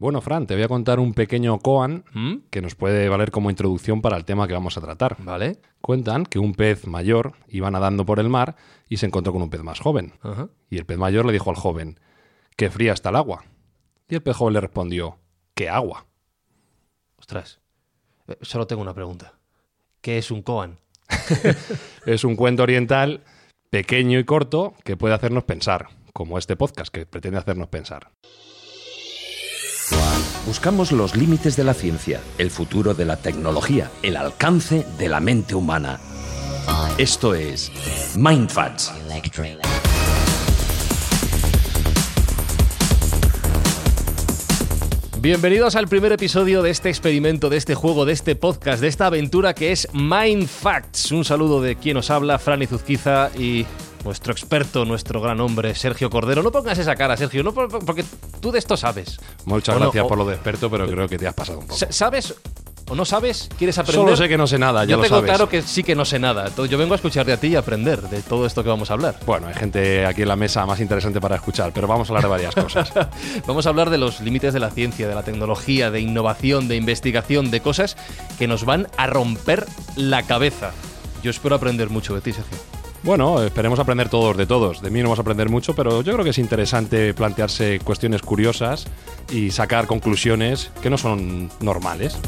Bueno, Fran, te voy a contar un pequeño koan que nos puede valer como introducción para el tema que vamos a tratar. Vale. Cuentan que un pez mayor iba nadando por el mar y se encontró con un pez más joven. Y el pez mayor le dijo al joven, que fría está el agua. Y el pez joven le respondió, ¿qué agua? Ostras. Eh, Solo tengo una pregunta. ¿Qué es un koan? Es un cuento oriental pequeño y corto que puede hacernos pensar, como este podcast que pretende hacernos pensar. Buscamos los límites de la ciencia, el futuro de la tecnología, el alcance de la mente humana. Esto es Mindfacts. Bienvenidos al primer episodio de este experimento, de este juego, de este podcast, de esta aventura que es Mind Facts. Un saludo de quien os habla, Fran Izuzquiza y nuestro experto, nuestro gran hombre, Sergio Cordero. No pongas esa cara, Sergio, no por- porque tú de esto sabes. Muchas O no, gracias o- por lo de experto, pero creo que te has pasado un poco. Sa- ¿Sabes o no sabes? ¿Quieres aprender? Solo sé que no sé nada, ya Yo lo tengo sabes. claro que sí que no sé nada. Entonces yo vengo a escucharte a ti y aprender de todo esto que vamos a hablar. Bueno, hay gente aquí en la mesa más interesante para escuchar, pero vamos a hablar de varias cosas. Vamos a hablar de los límites de la ciencia, de la tecnología, de innovación, de investigación, de cosas que nos van a romper la cabeza. Yo espero aprender mucho de ti, Sergio. Bueno, esperemos aprender todos de todos. De mí no vamos a aprender mucho, pero yo creo que es interesante plantearse cuestiones curiosas y sacar conclusiones que no son normales.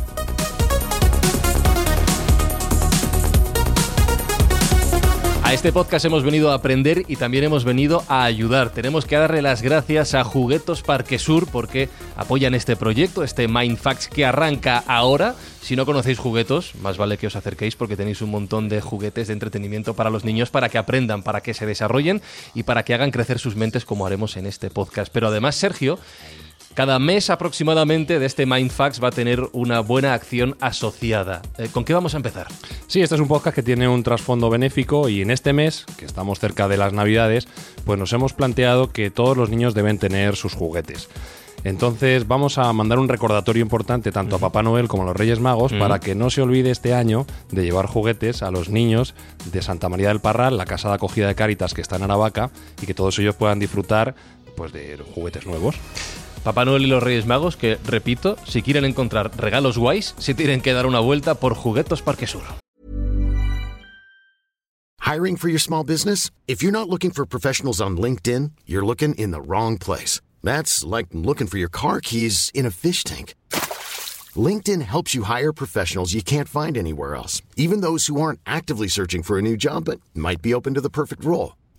A este podcast hemos venido a aprender y también hemos venido a ayudar. Tenemos que darle las gracias a Juguetos Parque Sur porque apoyan este proyecto, este Mindfacts que arranca ahora. Si no conocéis juguetos, más vale que os acerquéis porque tenéis un montón de juguetes de entretenimiento para los niños para que aprendan, para que se desarrollen y para que hagan crecer sus mentes como haremos en este podcast. Pero además, Sergio, cada mes aproximadamente de este Mindfacts va a tener una buena acción asociada. Eh, ¿Con qué vamos a empezar? Sí, este es un podcast que tiene un trasfondo benéfico y en este mes, que estamos cerca de las Navidades, pues nos hemos planteado que todos los niños deben tener sus juguetes. Entonces vamos a mandar un recordatorio importante tanto a Papá Noel como a los Reyes Magos para que no se olvide este año de llevar juguetes a los niños de Santa María del Parral, la casa de acogida de Cáritas que está en Aravaca, y que todos ellos puedan disfrutar pues de juguetes nuevos. Papá Noel y los Reyes Magos, que repito, si quieren encontrar regalos guays, se tienen que dar una vuelta por Juguetos Parque Sur. Hiring for your small business? If you're not looking for professionals on LinkedIn, you're looking in the wrong place. That's like looking for your car keys in a fish tank. LinkedIn helps you hire professionals you can't find anywhere else, even those who aren't actively searching for a new job but might be open to the perfect role.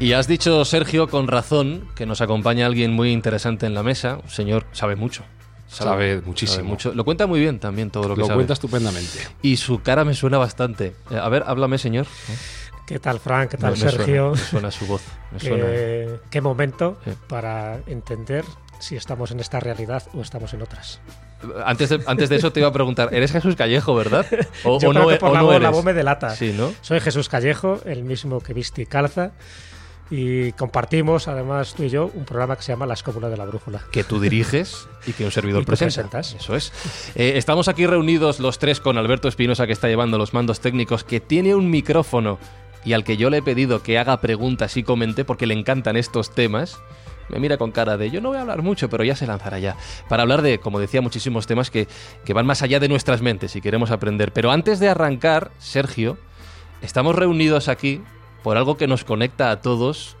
Y has dicho, Sergio, con razón, que nos acompaña alguien muy interesante en la mesa. Un señor sabe mucho. Sabe muchísimo. mucho. Lo cuenta muy bien también todo lo que Lo sabe. cuenta estupendamente. Y su cara me suena bastante. Eh, A ver, háblame, señor. ¿Qué tal, Frank? ¿Qué tal, Me- me Sergio? Suena, me suena su voz. Me suena. ¿Qué, qué momento Sí. para entender si estamos en esta realidad o estamos en otras? Antes de, antes de eso te iba a preguntar, ¿eres Jesús Callejo, verdad? O, Yo o creo no, que e- por o la, no voz, la eres? voz me delata. Sí, ¿no? Soy Jesús Callejo, el mismo que viste y calza. Y compartimos, además, tú y yo, un programa que se llama La Escóbula de la Brújula. que tú diriges y que un servidor Y presenta. presentas. Eso es. Eh, estamos aquí reunidos los tres con Alberto Espinosa, que está llevando los mandos técnicos, que tiene un micrófono y al que yo le he pedido que haga preguntas y comente porque le encantan estos temas. Me mira con cara de yo no voy a hablar mucho, pero ya se lanzará ya. Para hablar de, como decía, muchísimos temas que, que van más allá de nuestras mentes y queremos aprender. Pero antes de arrancar, Sergio, estamos reunidos aquí por algo que nos conecta a todos,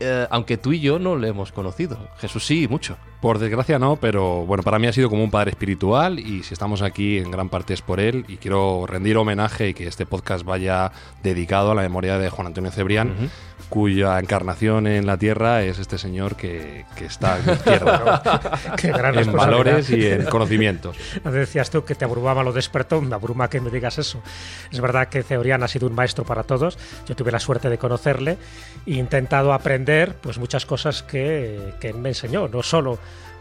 eh, aunque tú y yo no le hemos conocido. Jesús sí, mucho. Por desgracia no, pero bueno, para mí ha sido como un padre espiritual y si estamos aquí en gran parte es por él y quiero rendir homenaje y que este podcast vaya dedicado a la memoria de Juan Antonio Cebrián, cuya encarnación en la tierra es este señor que, que está en la izquierda, Qué gran en valores y en conocimientos. Decías tú que te abrumaba lo despertó, me abruma que me digas eso. Es verdad que Cebrián ha sido un maestro para todos. Yo tuve la suerte de conocerle e intentado aprender pues muchas cosas que, que me enseñó, no solo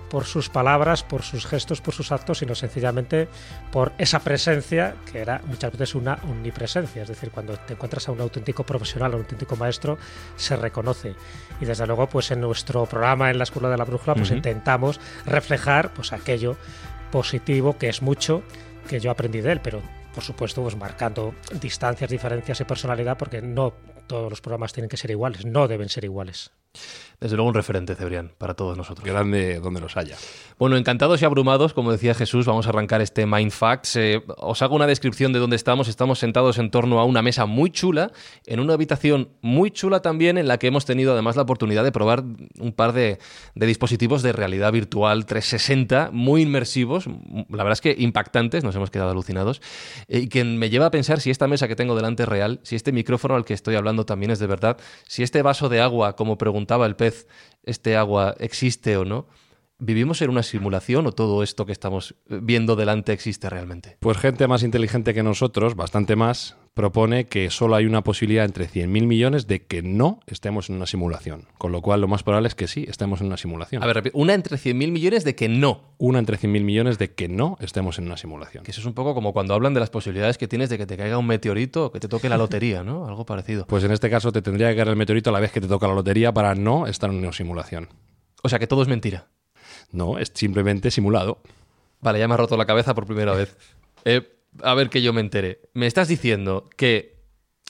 por sus palabras, por sus gestos, por sus actos, sino sencillamente por esa presencia que era muchas veces una omnipresencia. Es decir, cuando te encuentras a un auténtico profesional, a un auténtico maestro, se reconoce. Y desde luego, pues en nuestro programa en la Escuela de la Brújula, pues intentamos reflejar pues aquello positivo que es mucho que yo aprendí de él, pero por supuesto, pues marcando distancias, diferencias y personalidad, porque no todos los programas tienen que ser iguales, no deben ser iguales. Desde luego un referente, Cebrián, para todos nosotros. Grande donde los haya. Bueno, encantados y abrumados, como decía Jesús, vamos a arrancar este Mind Facts. Eh, os hago una descripción de dónde estamos. Estamos sentados en torno a una mesa muy chula, en una habitación muy chula también, en la que hemos tenido además la oportunidad de probar un par de, de dispositivos de realidad virtual 360, muy inmersivos, la verdad es que impactantes, nos hemos quedado alucinados, eh, y que me lleva a pensar si esta mesa que tengo delante es real, si este micrófono al que estoy hablando también es de verdad, si este vaso de agua, como preguntaba el pez, este agua existe o no. ¿Vivimos en una simulación o todo esto que estamos viendo delante existe realmente? Pues gente más inteligente que nosotros, bastante más, propone que solo hay una posibilidad entre 100.000 millones de que no estemos en una simulación. Con lo cual, lo más probable es que sí, estemos en una simulación. A ver, repito, una entre 100.000 millones de que no. Una entre 100.000 millones de que no estemos en una simulación. Que eso es un poco como cuando hablan de las posibilidades que tienes de que te caiga un meteorito o que te toque la lotería, ¿no? Algo parecido. Pues en este caso te tendría que caer el meteorito a la vez que te toca la lotería para no estar en una simulación. O sea, que todo es mentira. No, es simplemente simulado. Vale, ya me ha roto la cabeza por primera vez. Eh, a ver que yo me entere. Me estás diciendo que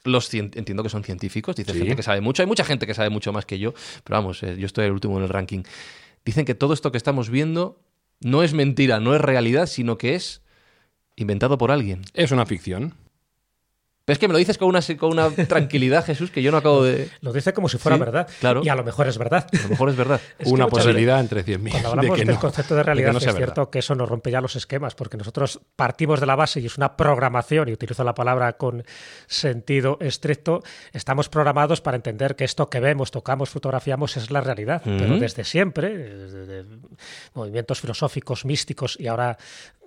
los entiendo que son científicos, dices Sí. gente que sabe mucho, hay mucha gente que sabe mucho más que yo, pero vamos, eh, yo estoy el último en el ranking. Dicen que todo esto que estamos viendo no es mentira, no es realidad, sino que es inventado por alguien. Es una ficción. Pero es que me lo dices con una, con una tranquilidad, Jesús, que yo no acabo de... Lo dice como si fuera Sí, verdad. claro. Y a lo mejor es verdad. A lo mejor es verdad. Es que una posibilidad entre 100.000 Cuando de hablamos que del no. concepto de de realidad, no es cierto que eso nos rompe ya los esquemas, porque nosotros partimos de la base y es una programación, y utilizo la palabra con sentido estricto, estamos programados para entender que esto que vemos, tocamos, fotografiamos es la realidad. Pero desde siempre, desde, desde movimientos filosóficos, místicos y ahora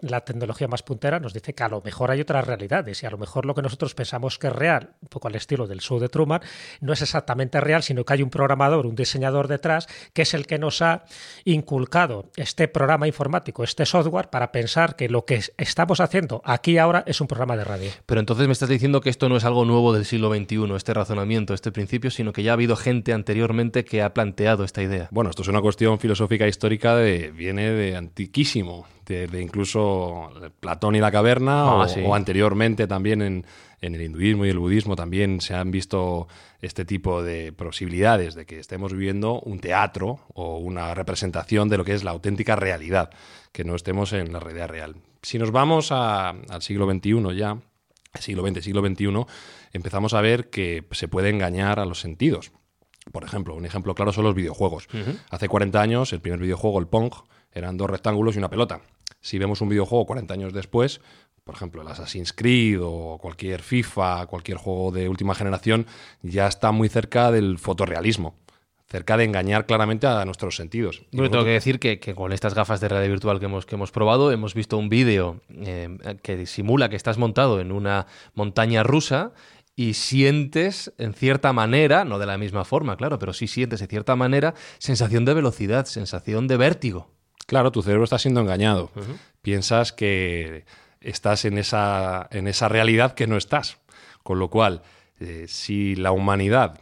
la tecnología más puntera nos dice que a lo mejor hay otras realidades y a lo mejor lo que nosotros pensamos que es real, un poco al estilo del show de Truman, no es exactamente real, sino que hay un programador, un diseñador detrás, que es el que nos ha inculcado este programa informático, este software, para pensar que lo que es- estamos haciendo aquí ahora es un programa de radio. Pero entonces me estás diciendo que esto no es algo nuevo del siglo XXI, este razonamiento, este principio, sino que ya ha habido gente anteriormente que ha planteado esta idea. Bueno, esto es una cuestión filosófica histórica de viene de antiquísimo, de, de incluso Platón y la caverna, Ah, o, sí. o anteriormente también en, en el hinduismo y el budismo también se han visto este tipo de posibilidades de que estemos viviendo un teatro o una representación de lo que es la auténtica realidad, que no estemos en la realidad real. Si nos vamos a- al siglo XXI ya, siglo XX, siglo XXI, empezamos a ver que se puede engañar a los sentidos. Por ejemplo, un ejemplo claro son los videojuegos. Hace 40 años, el primer videojuego, el Pong, eran dos rectángulos y una pelota. Si vemos un videojuego 40 años después, por ejemplo, el Assassin's Creed o cualquier FIFA, cualquier juego de última generación, ya está muy cerca del fotorrealismo, cerca de engañar claramente a nuestros sentidos. Y Bueno, tengo que decir que, que con estas gafas de realidad virtual que hemos, que hemos probado, hemos visto un vídeo eh, que simula que estás montado en una montaña rusa y sientes en cierta manera, no de la misma forma, claro, pero sí sientes de cierta manera sensación de velocidad, sensación de vértigo. Claro, tu cerebro está siendo engañado. Piensas que estás en esa, en esa realidad que no estás. Con lo cual, eh, si la humanidad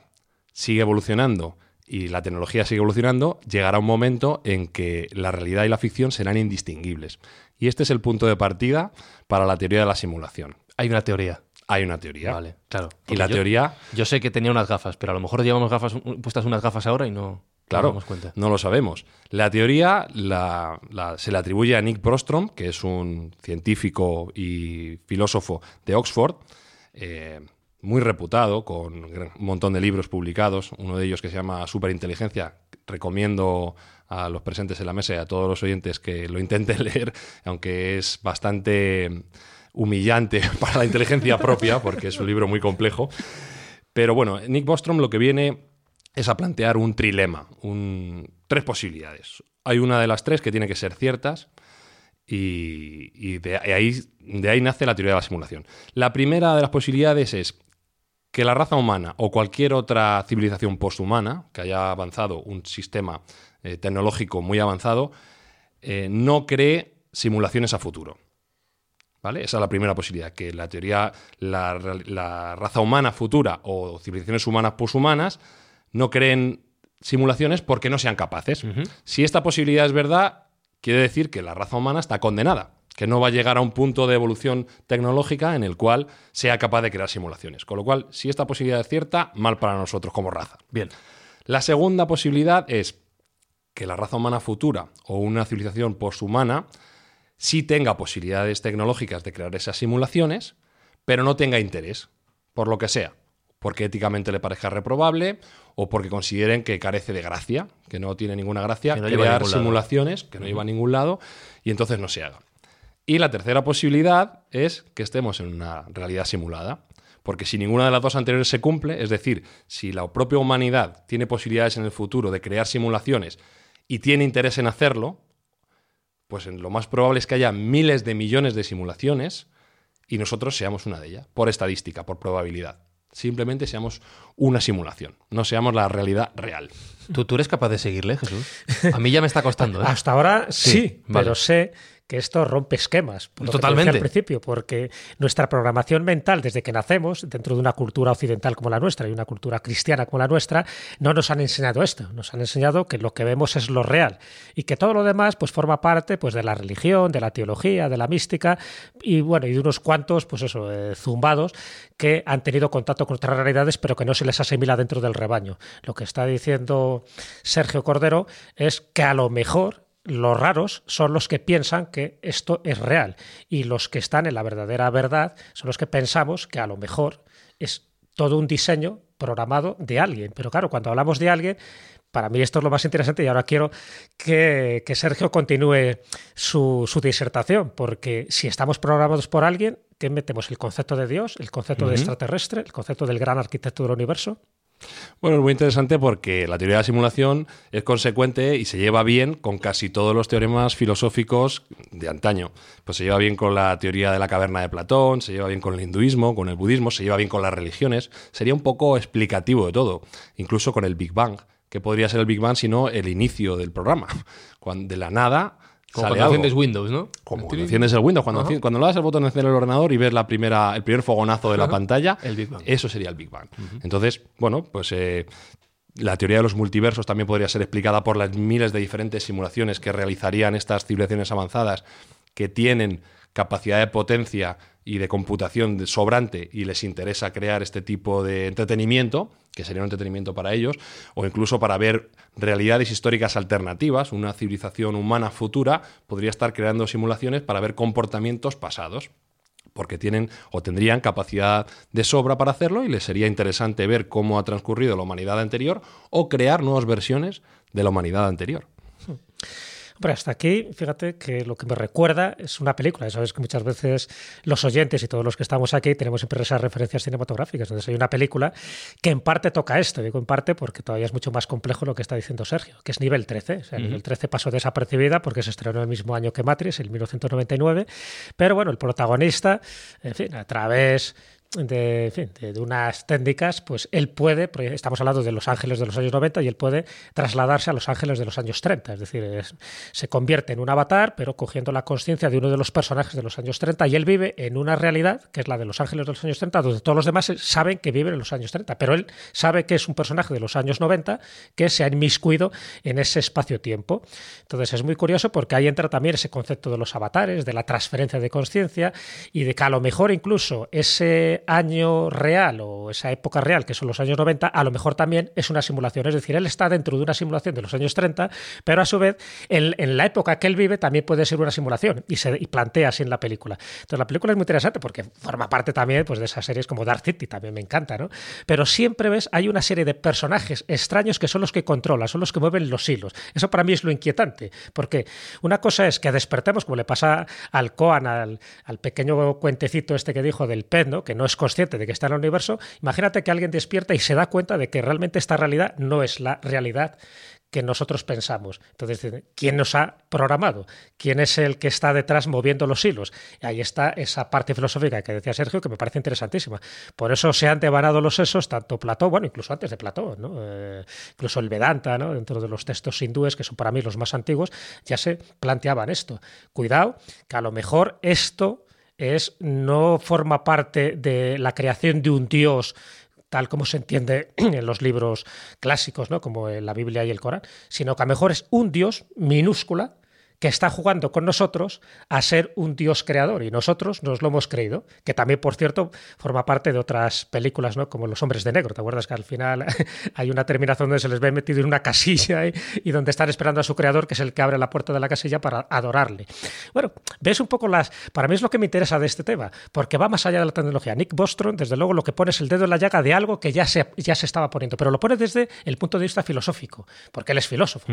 sigue evolucionando y la tecnología sigue evolucionando, llegará un momento en que la realidad y la ficción serán indistinguibles. Y este es el punto de partida para la teoría de la simulación. Hay una teoría. Hay una teoría. Vale, claro. Y la yo- teoría, Yo sé que tenía unas gafas, pero a lo mejor llevamos gafas, puestas unas gafas ahora y no, Claro, no lo sabemos. La teoría la- la- se le atribuye a Nick Bostrom, que es un científico y filósofo de Oxford, eh, muy reputado, con un montón de libros publicados, uno de ellos que se llama Superinteligencia. Recomiendo a los presentes en la mesa y a todos los oyentes que lo intenten leer, aunque es bastante humillante para la inteligencia propia, porque es un libro muy complejo. Pero bueno, Nick Bostrom lo que viene es a plantear un trilema, tres posibilidades. Hay una de las tres que tiene que ser ciertas y, de, ahí, nace la teoría de la simulación. La primera de las posibilidades es que la raza humana o cualquier otra civilización posthumana que haya avanzado un sistema eh, tecnológico muy avanzado eh, no cree simulaciones a futuro. ¿Vale? Esa es la primera posibilidad, que la teoría, la, raza humana futura o civilizaciones humanas poshumanas no creen simulaciones porque no sean capaces. Si esta posibilidad es verdad, quiere decir que la raza humana está condenada, que no va a llegar a un punto de evolución tecnológica en el cual sea capaz de crear simulaciones. Con lo cual, si esta posibilidad es cierta, mal para nosotros como raza. Bien. La segunda posibilidad es que la raza humana futura o una civilización poshumana sí tenga posibilidades tecnológicas de crear esas simulaciones, pero no tenga interés, por lo que sea, porque éticamente le parezca reprobable o porque consideren que carece de gracia, que no tiene ninguna gracia crear simulaciones, que no lleva a ningún lado, y entonces no se haga. Y la tercera posibilidad es que estemos en una realidad simulada. Porque si ninguna de las dos anteriores se cumple, es decir, si la propia humanidad tiene posibilidades en el futuro de crear simulaciones y tiene interés en hacerlo, pues lo más probable es que haya miles de millones de simulaciones y nosotros seamos una de ellas, por estadística, por probabilidad. Simplemente seamos una simulación, no seamos la realidad real. ¿Tú, tú eres capaz de seguirle, Jesús? A mí ya me está costando. ¿eh? Hasta ahora sí, pero sé que esto rompe esquemas. Por Totalmente. al principio, porque nuestra programación mental desde que nacemos, dentro de una cultura occidental como la nuestra y una cultura cristiana como la nuestra, no nos han enseñado esto. Nos han enseñado que lo que vemos es lo real y que todo lo demás pues forma parte pues de la religión, de la teología, de la mística y bueno, y de unos cuantos pues eso, eh, zumbados que han tenido contacto con otras realidades pero que no se les asimila dentro del rebaño. Lo que está diciendo Sergio Cordero es que a lo mejor los raros son los que piensan que esto es real y los que están en la verdadera verdad son los que pensamos que a lo mejor es todo un diseño programado de alguien. Pero claro, cuando hablamos de alguien, para mí esto es lo más interesante y ahora quiero que, Sergio continúe su, disertación, porque si estamos programados por alguien, ¿qué metemos? ¿El concepto de Dios? ¿El concepto de extraterrestre? ¿El concepto del gran arquitecto del universo? Bueno, es muy interesante porque la teoría de la simulación es consecuente y se lleva bien con casi todos los teoremas filosóficos de antaño. Pues se lleva bien con la teoría de la caverna de Platón, se lleva bien con el hinduismo, con el budismo, se lleva bien con las religiones. Sería un poco explicativo de todo, incluso con el Big Bang. que podría ser el Big Bang sino el inicio del programa? Cuando de la nada como cuando enciendes Windows, ¿no? Como cuando enciendes el Windows, cuando, cuando le das el botón de encender el ordenador y ves la primera, el primer fogonazo de la pantalla, eso sería el Big Bang. Entonces, bueno, pues eh, la teoría de los multiversos también podría ser explicada por las miles de diferentes simulaciones que realizarían estas civilizaciones avanzadas que tienen capacidad de potencia y de computación sobrante y les interesa crear este tipo de entretenimiento, que sería un entretenimiento para ellos, o incluso para ver realidades históricas alternativas, una civilización humana futura podría estar creando simulaciones para ver comportamientos pasados porque tienen o tendrían capacidad de sobra para hacerlo y les sería interesante ver cómo ha transcurrido la humanidad anterior o crear nuevas versiones de la humanidad anterior. Hombre, hasta aquí, fíjate que lo que me recuerda es una película. Sabes que muchas veces los oyentes y todos los que estamos aquí tenemos siempre esas referencias cinematográficas. Entonces hay una película que en parte toca esto. Digo en parte porque todavía es mucho más complejo lo que está diciendo Sergio, que es nivel 13. O sea, nivel 13 pasó desapercibida porque se estrenó el mismo año que Matrix, el 1999. Pero bueno, el protagonista, en fin, a través de, unas técnicas, pues él puede, estamos hablando de Los Ángeles de los años 90 y él puede trasladarse a Los Ángeles de los años 30, es decir, se convierte en un avatar, pero cogiendo la conciencia de uno de los personajes de los años 30 y él vive en una realidad que es la de Los Ángeles de los años 30, donde todos los demás saben que viven en los años 30, pero él sabe que es un personaje de los años 90 que se ha inmiscuido en ese espacio-tiempo. Entonces es muy curioso porque ahí entra también ese concepto de los avatares, de la transferencia de conciencia y de que a lo mejor incluso ese año real o esa época real, que son los años 90, a lo mejor también es una simulación. Es decir, él está dentro de una simulación de los años 30, pero a su vez, en, la época que él vive también puede ser una simulación y se plantea así en la película. Entonces, la película es muy interesante porque forma parte también pues, de esas series como Dark City, también me encanta, ¿no? Pero siempre ves, hay una serie de personajes extraños que son los que controlan, son los que mueven los hilos. Eso para mí es lo inquietante, porque una cosa es que despertemos, como le pasa al Coan, al, pequeño cuentecito este que dijo del pez, que no es consciente de que está en el universo, imagínate que alguien despierta y se da cuenta de que realmente esta realidad no es la realidad que nosotros pensamos. Entonces, ¿quién nos ha programado? ¿Quién es el que está detrás moviendo los hilos? Y ahí está esa parte filosófica que decía Sergio, que me parece interesantísima. Por eso se han devanado los sesos, tanto Platón, bueno, incluso antes de Platón. Eh, incluso el Vedanta, dentro de los textos hindúes, que son para mí los más antiguos, ya se planteaban esto. Cuidado, que a lo mejor esto es no forma parte de la creación de un dios tal como se entiende en los libros clásicos, ¿no? como en la Biblia y el Corán, sino que a lo mejor es un dios minúscula que está jugando con nosotros a ser un Dios creador y nosotros nos lo hemos creído, que también, por cierto, forma parte de otras películas, ¿no? Como Los Hombres de Negro, ¿te acuerdas que al final hay una terminación donde se les ve metido en una casilla y, donde están esperando a su creador, que es el que abre la puerta de la casilla para adorarle? Bueno, ves un poco las... Para mí es lo que me interesa de este tema, porque va más allá de la tecnología. Nick Bostrom, desde luego, lo que pone es el dedo en la llaga de algo que ya se, ya se estaba poniendo, pero lo pone desde el punto de vista filosófico, porque él es filósofo,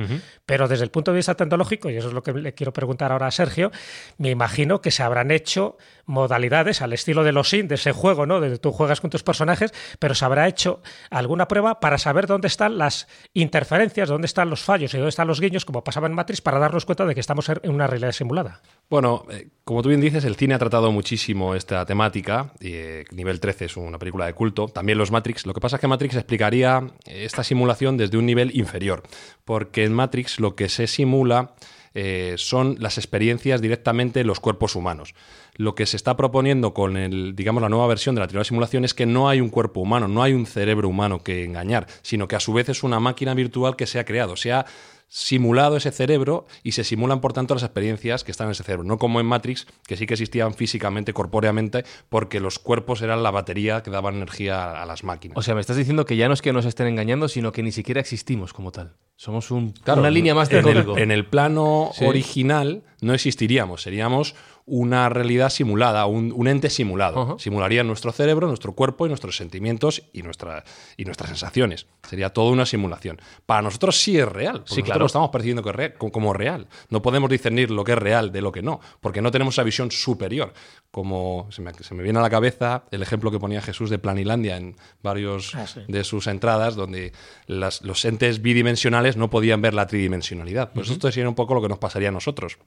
pero desde el punto de vista tecnológico, y eso es lo que le quiero preguntar ahora a Sergio, me imagino que se habrán hecho modalidades al estilo de los SIN, de ese juego, ¿no? De tú juegas con tus personajes, pero se habrá hecho alguna prueba para saber dónde están las interferencias, dónde están los fallos y dónde están los guiños, como pasaba en Matrix, para darnos cuenta de que estamos en una realidad simulada. Bueno, eh, como tú bien dices, el cine ha tratado muchísimo esta temática. Eh, nivel 13 es una película de culto. También los Matrix. Lo que pasa es que Matrix explicaría esta simulación desde un nivel inferior. Porque en Matrix lo que se simula eh, son las experiencias directamente en los cuerpos humanos. Lo que se está proponiendo con el, digamos, la nueva versión de la teoría de simulación es que no hay un cuerpo humano, no hay un cerebro humano que engañar, sino que a su vez es una máquina virtual que se ha creado, se ha simulado ese cerebro y se simulan, por tanto, las experiencias que están en ese cerebro. No como en Matrix, que sí que existían físicamente, corpóreamente, porque los cuerpos eran la batería que daban energía a las máquinas. O sea, me estás diciendo que ya no es que nos estén engañando, sino que ni siquiera existimos como tal. Somos un, una línea más de código. en el plano original no existiríamos, seríamos una realidad simulada, un, ente simulado. Simularía nuestro cerebro, nuestro cuerpo y nuestros sentimientos y, nuestra, y nuestras sensaciones. Sería toda una simulación. Para nosotros sí es real. Sí, claro. lo estamos percibiendo como real. No podemos discernir lo que es real de lo que no, porque no tenemos esa visión superior. Como se me, viene a la cabeza el ejemplo que ponía Jesús de Planilandia en varios ah, de sus entradas, donde los entes bidimensionales no podían ver la tridimensionalidad. Pues esto sería un poco lo que nos pasaría a nosotros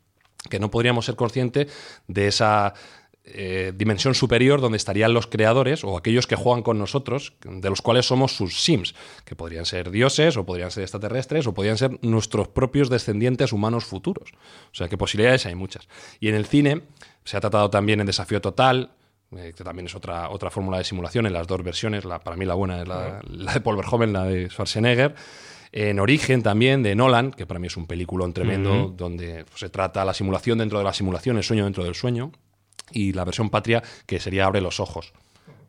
que no podríamos ser conscientes de esa eh, dimensión superior donde estarían los creadores o aquellos que juegan con nosotros, de los cuales somos sus sims, que podrían ser dioses o podrían ser extraterrestres o podrían ser nuestros propios descendientes humanos futuros. O sea que posibilidades hay muchas. Y en el cine se ha tratado también en Desafío Total, eh, que también es otra, otra fórmula de simulación en las dos versiones, la, para mí la buena es la, la de Paul Verhoeven, la de Schwarzenegger en Origen también, de Nolan, que para mí es un peliculón tremendo, donde se trata la simulación dentro de la simulación, el sueño dentro del sueño, y la versión patria, que sería Abre los ojos,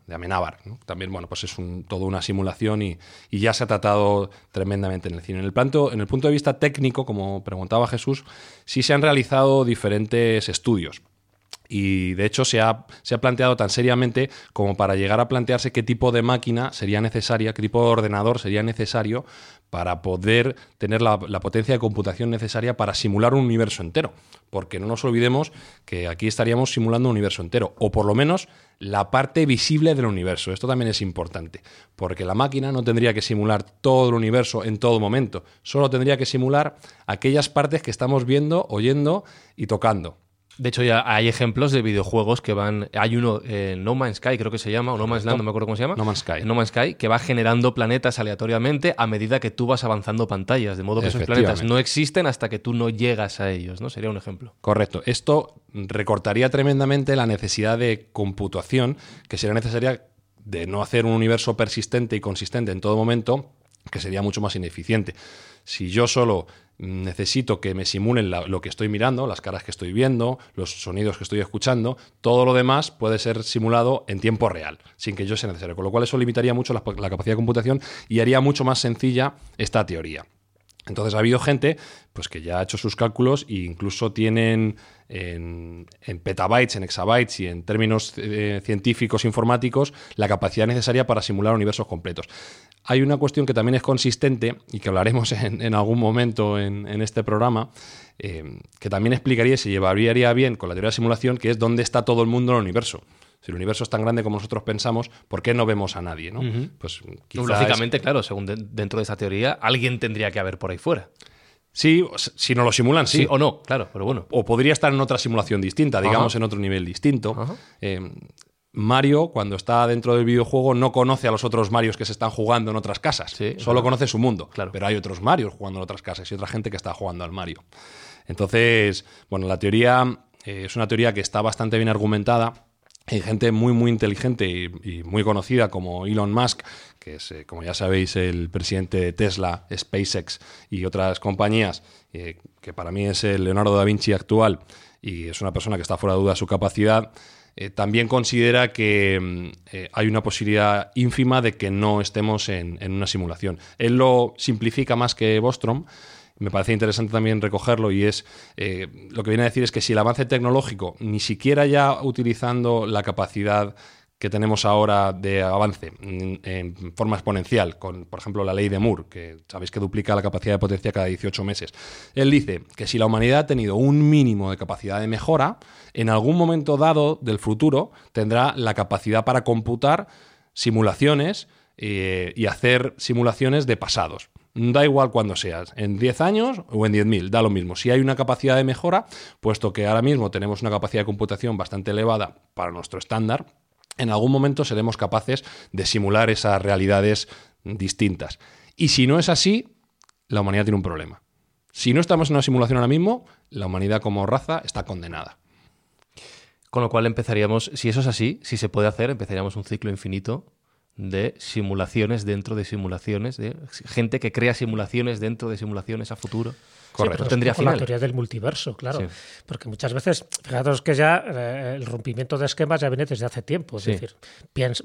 de Amenábar. También, bueno, pues es un, toda una simulación y, ya se ha tratado tremendamente en el cine. En el, planto, en el punto de vista técnico, como preguntaba Jesús, sí se han realizado diferentes estudios. Y de hecho se ha, se ha, planteado tan seriamente como para llegar a plantearse qué tipo de máquina sería necesaria, qué tipo de ordenador sería necesario para poder tener la, potencia de computación necesaria para simular un universo entero. Porque no nos olvidemos que aquí estaríamos simulando un universo entero, o por lo menos la parte visible del universo. Esto también es importante, porque la máquina no tendría que simular todo el universo en todo momento, solo tendría que simular aquellas partes que estamos viendo, oyendo y tocando. De hecho, ya hay ejemplos de videojuegos que van. Hay uno, eh, No Man's Sky, creo que se llama, o No Man's Land, no me acuerdo cómo se llama. No Man's Sky. No Man's Sky, que va generando planetas aleatoriamente a medida que tú vas avanzando pantallas. De modo que esos planetas no existen hasta que tú no llegas a ellos, ¿no? Sería un ejemplo. Correcto. Esto recortaría tremendamente la necesidad de computación que sería necesaria de no hacer un universo persistente y consistente en todo momento que sería mucho más ineficiente. Si yo solo necesito que me simulen lo que estoy mirando, las caras que estoy viendo, los sonidos que estoy escuchando, todo lo demás puede ser simulado en tiempo real, sin que yo sea necesario. Con lo cual eso limitaría mucho la capacidad de computación y haría mucho más sencilla esta teoría. Entonces ha habido gente pues, que ya ha hecho sus cálculos e incluso tienen en, en petabytes, en exabytes y en términos eh, científicos informáticos la capacidad necesaria para simular universos completos. Hay una cuestión que también es consistente y que hablaremos en, en algún momento en, en este programa, eh, que también explicaría y se llevaría bien con la teoría de simulación, que es dónde está todo el mundo en el universo. Si el universo es tan grande como nosotros pensamos, ¿por qué no vemos a nadie? ¿no? Pues Lógicamente, claro, según de- dentro de esa teoría, alguien tendría que haber por ahí fuera. Sí, si no lo simulan, sí. Sí, o no, claro, pero bueno. o podría estar en otra simulación distinta, digamos, Ajá. en otro nivel distinto. Eh, Mario, cuando está dentro del videojuego, no conoce a los otros Marios que se están jugando en otras casas. Sí, Solo conoce su mundo. Claro. Pero hay otros Marios jugando en otras casas y otra gente que está jugando al Mario. Entonces, bueno, la teoría eh, es una teoría que está bastante bien argumentada. Hay gente muy, muy inteligente y, muy conocida como Elon Musk, que es, eh, como ya sabéis, el presidente de Tesla, SpaceX y otras compañías, eh, que para mí es el Leonardo da Vinci actual y es una persona que está fuera de duda de su capacidad. eh, también considera que mm, hay una posibilidad ínfima de que no estemos en, en una simulación. Él lo simplifica más que Bostrom, me parece interesante también recogerlo y es eh, lo que viene a decir es que si el avance tecnológico, ni siquiera ya utilizando la capacidad que tenemos ahora de avance en, forma exponencial, con, por ejemplo, la ley de Moore, que sabéis que duplica la capacidad de potencia cada 18 meses. Él dice que si la humanidad ha tenido un mínimo de capacidad de mejora, en algún momento dado del futuro tendrá la capacidad para computar simulaciones eh, y hacer simulaciones de pasados. Da igual cuando seas, en 10 años o en 10.000, da lo mismo. Si hay una capacidad de mejora, puesto que ahora mismo tenemos una capacidad de computación bastante elevada para nuestro estándar, en algún momento seremos capaces de simular esas realidades distintas. Y si no es así, la humanidad tiene un problema. Si no estamos en una simulación ahora mismo, la humanidad como raza está condenada. Con lo cual empezaríamos, si eso es así, si se puede hacer, empezaríamos un ciclo infinito de simulaciones dentro de simulaciones, de gente que crea simulaciones dentro de simulaciones a futuro. Correcto. tendría con la final. teoría del multiverso, claro. Sí. Porque muchas veces, fijaros que ya eh, el rompimiento de esquemas ya viene desde hace tiempo. Es Sí. decir,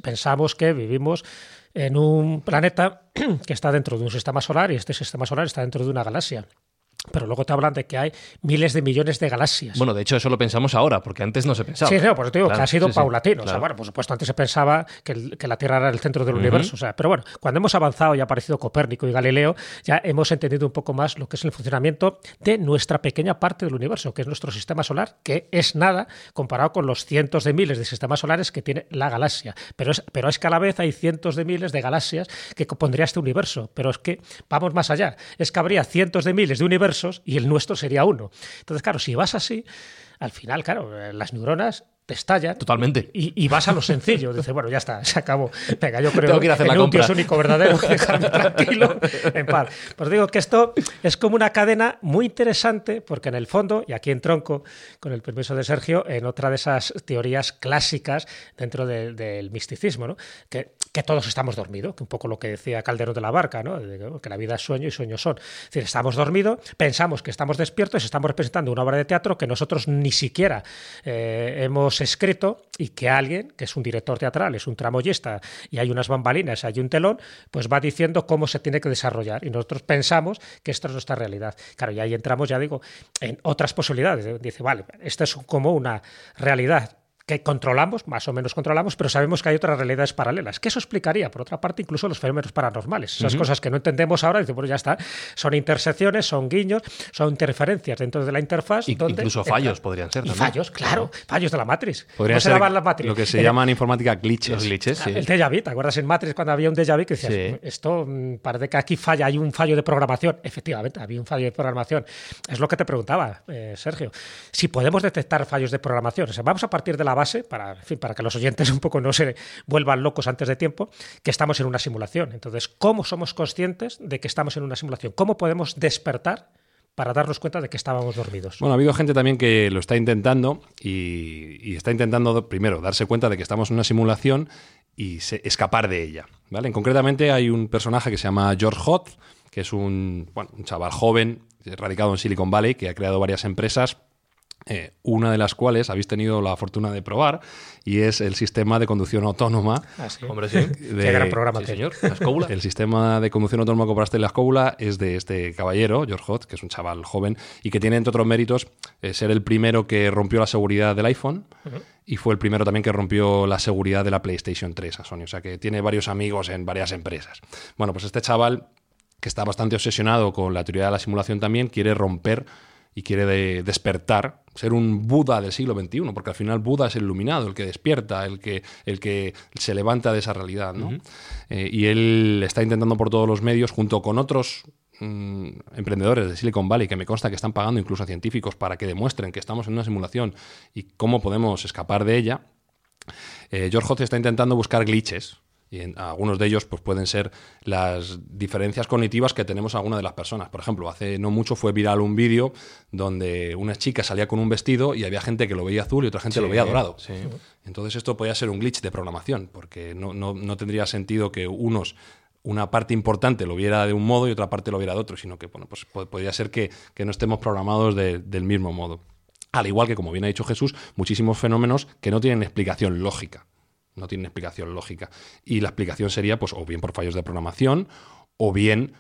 pensamos que vivimos en un planeta que está dentro de un sistema solar y este sistema solar está dentro de una galaxia. Pero luego te hablan de que hay miles de millones de galaxias. Bueno, de hecho, eso lo pensamos ahora, porque antes no se pensaba. Sí, no, pues te digo Claro, que ha sido sí, sí, paulatino. O sea, claro. bueno, por supuesto, antes se pensaba que, el- que la Tierra era el centro del universo. O sea, pero bueno, cuando hemos avanzado y ha aparecido Copérnico y Galileo, ya hemos entendido un poco más lo que es el funcionamiento de nuestra pequeña parte del universo, que es nuestro sistema solar, que es nada comparado con los cientos de miles de sistemas solares que tiene la galaxia. Pero es, pero es que a la vez hay cientos de miles de galaxias que compondría este universo. Pero es que vamos más allá. Es que habría cientos de miles de universos y el nuestro sería uno. Entonces, claro, si vas así, al final, claro, las neuronas te estallan. Totalmente. Y, y vas a lo sencillo. Dices, bueno, ya está, se acabó. Venga, yo creo Tengo que ir a hacer en la un Dios compra. único verdadero, dejarme tranquilo, en paz. Pues digo que esto es como una cadena muy interesante, porque en el fondo, y aquí en tronco, con el permiso de Sergio, en otra de esas teorías clásicas dentro de- del misticismo, ¿no? que, que todos estamos dormidos, que un poco lo que decía Calderón de la Barca, ¿no? Que, la vida es sueño y sueños son. Es decir, estamos dormidos, pensamos que estamos despiertos estamos representando una obra de teatro que nosotros ni siquiera eh, hemos escrito y que alguien, que es un director teatral, es un tramoyista y hay unas bambalinas, hay un telón, pues va diciendo cómo se tiene que desarrollar. Y nosotros pensamos que esto es nuestra realidad. Claro, y ahí entramos, ya digo, en otras posibilidades. Dice, vale, esta es como una realidad que controlamos, más o menos controlamos, pero sabemos que hay otras realidades paralelas. Que eso explicaría, por otra parte, incluso los fenómenos paranormales. Esas cosas que no entendemos ahora, dice, bueno, ya está. Son intersecciones, son guiños, son interferencias dentro de la interfaz. Y- donde incluso entra- fallos podrían ser Y también. fallos, claro. Fallos de la Matrix. Podría ¿Cómo se ser llamaban las Matrix? lo que se El- llama en informática glitches. Los glitches, sí. el déjà vu, ¿te acuerdas en Matrix cuando había un déjà vu que decías, Sí. esto mm, parece que aquí falla, hay un fallo de programación? Efectivamente, había un fallo de programación. Es lo que te preguntaba, eh, Sergio. Si podemos detectar fallos de programación, o sea, vamos a partir de la base, para, que los oyentes un poco no se vuelvan locos antes de tiempo, que estamos en una simulación. Entonces, ¿cómo somos conscientes de que estamos en una simulación? ¿Cómo podemos despertar para darnos cuenta de que estábamos dormidos? Bueno, ha habido gente también que lo está intentando y, está intentando, primero, darse cuenta de que estamos en una simulación y escapar de ella. ¿vale? Concretamente hay un personaje que se llama George Hot, que es un, bueno, un chaval joven, radicado en Silicon Valley, que ha creado varias empresas eh, una de las cuales habéis tenido la fortuna de probar y es el sistema de conducción autónoma. Ah, sí. Hombre, sí. Qué gran programa Sí, señor. La. El sistema de conducción autónoma que compraste en la escóbula es de este caballero, George Hot, que es un chaval joven y que tiene, entre otros méritos, eh, ser el primero que rompió la seguridad del iPhone y fue el primero también que rompió la seguridad de la PlayStation 3 a Sony. O sea que tiene varios amigos en varias empresas. Bueno, pues este chaval, que está bastante obsesionado con la teoría de la simulación también, quiere romper y quiere de- despertar, ser un Buda del siglo XXI, porque al final Buda es el iluminado, el que despierta, el que, el que se levanta de esa realidad. ¿no? Eh, y él está intentando por todos los medios, junto con otros mm, emprendedores de Silicon Valley, que me consta que están pagando incluso a científicos para que demuestren que estamos en una simulación y cómo podemos escapar de ella, eh, George Hotz está intentando buscar glitches. Y en- algunos de ellos pues, pueden ser las diferencias cognitivas que tenemos alguna de las personas. Por ejemplo, hace no mucho fue viral un vídeo donde una chica salía con un vestido y había gente que lo veía azul y otra gente lo veía dorado. sí. Entonces esto podría ser un glitch de programación, porque no, no- no tendría sentido que unos una parte importante lo viera de un modo y otra parte lo viera de otro, sino que bueno, pues po- podría ser que, que no estemos programados de- del mismo modo. Al igual que, como bien ha dicho Jesús, muchísimos fenómenos que no tienen explicación lógica. No tienen explicación lógica. Y la explicación sería, pues, o bien por fallos de programación, o bien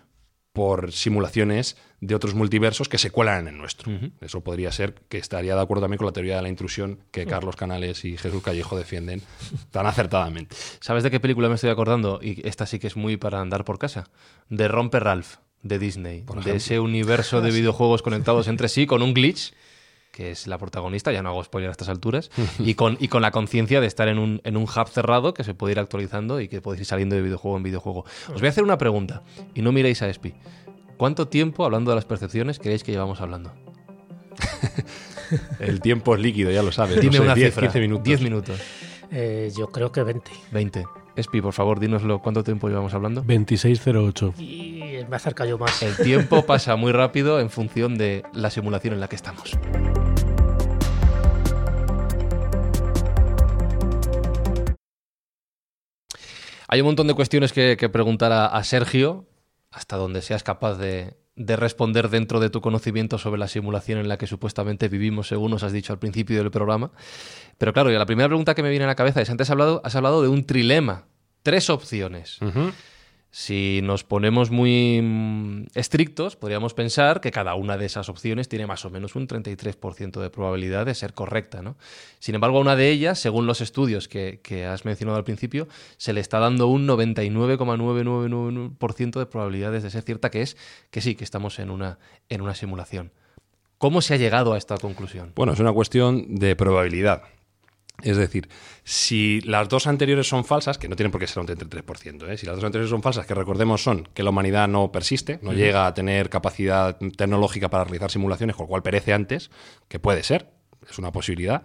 por simulaciones de otros multiversos que se cuelan en el nuestro. Eso podría ser que estaría de acuerdo también con la teoría de la intrusión que Carlos Canales y Jesús Callejo defienden tan acertadamente. ¿Sabes de qué película me estoy acordando? Y esta sí que es muy para andar por casa. De Romper Ralph, de Disney. de ese universo de videojuegos conectados entre sí con un glitch que es la protagonista, ya no hago spoiler a estas alturas, y con, y con la conciencia de estar en un, en un hub cerrado que se puede ir actualizando y que podéis ir saliendo de videojuego en videojuego. Os voy a hacer una pregunta, y no miréis a Espi. ¿Cuánto tiempo, hablando de las percepciones, creéis que llevamos hablando? El tiempo es líquido, ya lo sabes. Dime no sé, una 10, cifra. 15 minutos. 10 minutos. Eh, yo creo que 20. 20. Espi, por favor, dínoslo. ¿Cuánto tiempo llevamos hablando? 2608. Y me acerca yo más. El tiempo pasa muy rápido en función de la simulación en la que estamos. Hay un montón de cuestiones que, que preguntar a, a Sergio, hasta donde seas capaz de, de responder dentro de tu conocimiento sobre la simulación en la que supuestamente vivimos, según nos has dicho al principio del programa. Pero claro, la primera pregunta que me viene a la cabeza es, antes has hablado, has hablado de un trilema, tres opciones. Si nos ponemos muy mm, estrictos, podríamos pensar que cada una de esas opciones tiene más o menos un 33% de probabilidad de ser correcta. ¿no? Sin embargo, a una de ellas, según los estudios que, que has mencionado al principio, se le está dando un 99,999% de probabilidades de ser cierta, que es que sí, que estamos en una, en una simulación. ¿Cómo se ha llegado a esta conclusión? Bueno, es una cuestión de probabilidad. Es decir, si las dos anteriores son falsas, que no tienen por qué ser un 33%, ¿eh? si las dos anteriores son falsas, que recordemos son que la humanidad no persiste, no llega a tener capacidad tecnológica para realizar simulaciones, con lo cual perece antes, que puede ser, es una posibilidad.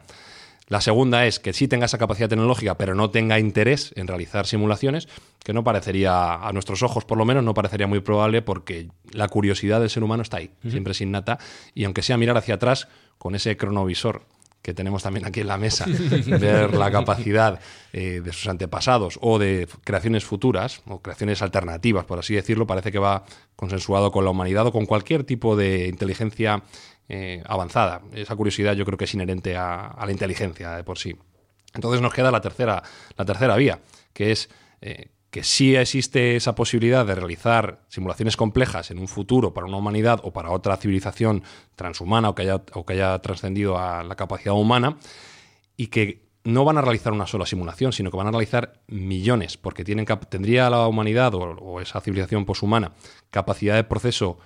La segunda es que sí tenga esa capacidad tecnológica, pero no tenga interés en realizar simulaciones, que no parecería, a nuestros ojos por lo menos, no parecería muy probable porque la curiosidad del ser humano está ahí, siempre es innata, y aunque sea mirar hacia atrás con ese cronovisor que tenemos también aquí en la mesa, ver la capacidad eh, de sus antepasados o de creaciones futuras o creaciones alternativas, por así decirlo, parece que va consensuado con la humanidad o con cualquier tipo de inteligencia eh, avanzada. Esa curiosidad yo creo que es inherente a, a la inteligencia de por sí. Entonces nos queda la tercera, la tercera vía, que es eh, que sí existe esa posibilidad de realizar simulaciones complejas en un futuro para una humanidad o para otra civilización transhumana o que haya, haya trascendido a la capacidad humana y que no van a realizar una sola simulación, sino que van a realizar millones, porque tienen tendría la humanidad o, esa civilización poshumana capacidad de proceso,